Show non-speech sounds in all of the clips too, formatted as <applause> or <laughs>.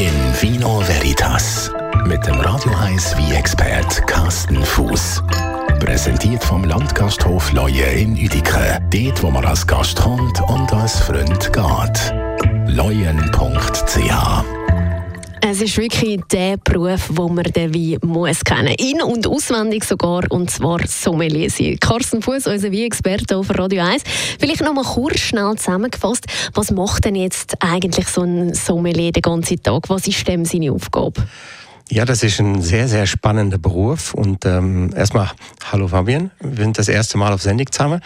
In Vino Veritas mit dem Radio 1 wie expert Carsten Fuß. Präsentiert vom Landgasthof Leue in Uedike. Dort, wo man als Gast kommt und als Freund geht. leuen.ch es ist wirklich der Beruf, wo man den Wein muss kennen. In- und auswendig sogar, und zwar Sommelier sein. Carsten Fuß, unser Wein-Experte auf Radio 1. Vielleicht noch mal kurz schnell zusammengefasst, was macht denn jetzt eigentlich so ein Sommelier den ganzen Tag? Was ist dem seine Aufgabe? Ja, das ist ein sehr, sehr spannender Beruf. Und ähm, erstmal, hallo Fabian, wir sind das erste Mal auf Sendung zusammen.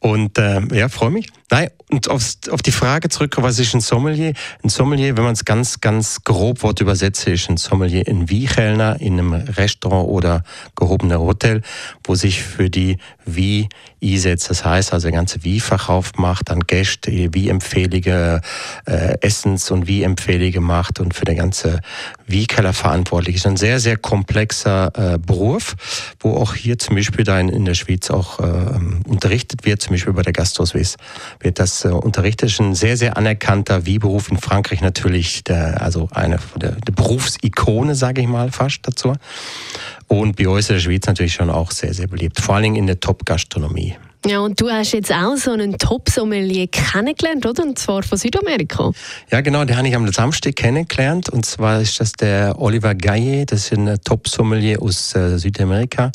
Und äh, ja, freue mich. Nein, und aufs, auf die Frage zurück, was ist ein Sommelier? Ein Sommelier, wenn man es ganz, ganz grob Wort übersetzt, ist ein Sommelier ein Wiechellner in einem Restaurant oder gehobener Hotel, wo sich für die Wie einsetzt. Das heißt also, der ganze Wie-Verkauf macht an Gäste, Wie-Empfehlige, äh, Essens- und Wie-Empfehlige macht und für den ganze Wie-Keller verantwortlich ist. Ein sehr, sehr komplexer äh, Beruf, wo auch hier zum Beispiel da in, der Schweiz auch äh, unterrichtet wird, zum Beispiel bei der Gasthauswiss wird das äh, unterrichtet. Ist ein sehr, sehr anerkannter Wie-Beruf in Frankreich natürlich, der, also eine der, der Berufsikone, sage ich mal fast dazu. Und bei uns in der Schweiz natürlich schon auch sehr, sehr beliebt, vor allem in der Top-Gastronomie. Ja, und du hast jetzt auch so einen Top-Sommelier kennengelernt, oder? Und zwar von Südamerika. Ja, genau, den habe ich am Samstag kennengelernt. Und zwar ist das der Oliver Gaye, das ist ein Top-Sommelier aus äh, Südamerika.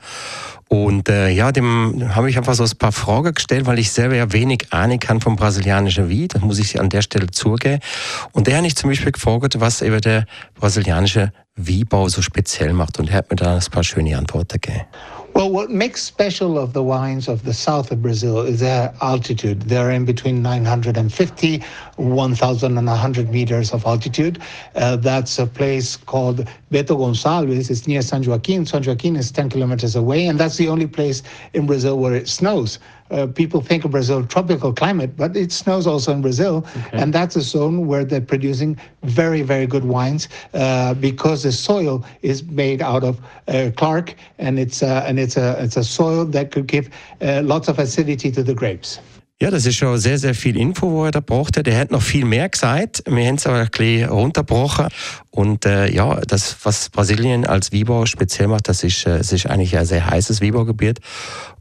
Und äh, ja, dem habe ich einfach so ein paar Fragen gestellt, weil ich selber ja wenig Ahnung kann vom brasilianischen Wein. Das muss ich an der Stelle zugeben. Und der habe ich zum Beispiel gefragt, was eben der brasilianische Weinbau so speziell macht. Und er hat mir da ein paar schöne Antworten gegeben. Well, what makes special of the wines of the south of Brazil is their altitude. They're in between 950, 1,100 meters of altitude. Uh, that's a place called Beto Gonçalves. It's near San Joaquin. San Joaquin is 10 kilometers away, and that's the only place in Brazil where it snows. Uh, people think of Brazil tropical climate, but it snows also in Brazil, okay. and that's a zone where they're producing very, very good wines uh, because the soil is made out of uh, Clark, and it's uh, and it's a it's a soil that could give uh, lots of acidity to the grapes. Ja, das ist schon sehr, sehr viel Info, wo er da brauchte. Der hat noch viel mehr gesagt. Wir haben es aber ein bisschen runtergebrochen. Und äh, ja, das, was Brasilien als Weinbau speziell macht, das ist, äh, es ist eigentlich ein sehr heißes Weinbaugebiet.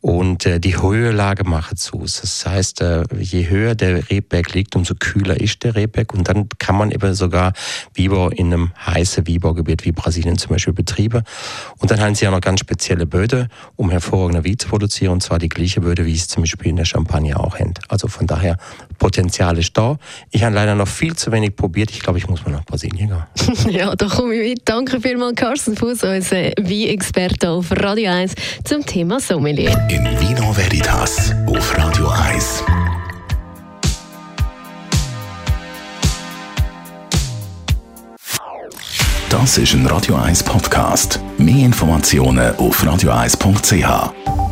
Und äh, die Höhelage macht zu. Das heißt, äh, je höher der Rebberg liegt, umso kühler ist der Rebberg. Und dann kann man eben sogar Weinbau in einem heißen Weinbaugebiet wie Brasilien zum Beispiel betreiben. Und dann haben sie auch noch ganz spezielle Böden, um hervorragende Wein zu produzieren. Und zwar die gleiche Böde, wie es zum Beispiel in der Champagne auch haben. Also von daher, Potenzial ist da. Ich habe leider noch viel zu wenig probiert. Ich glaube, ich muss mal nach Brasilien gehen. <laughs> ja, da komme ich mit. Danke vielmals, Carsten Fuß, unser Wein-Experte auf Radio 1 zum Thema Sommelier. In Vino Veritas auf Radio 1. Das ist ein Radio 1 Podcast. Mehr Informationen auf radio1.ch.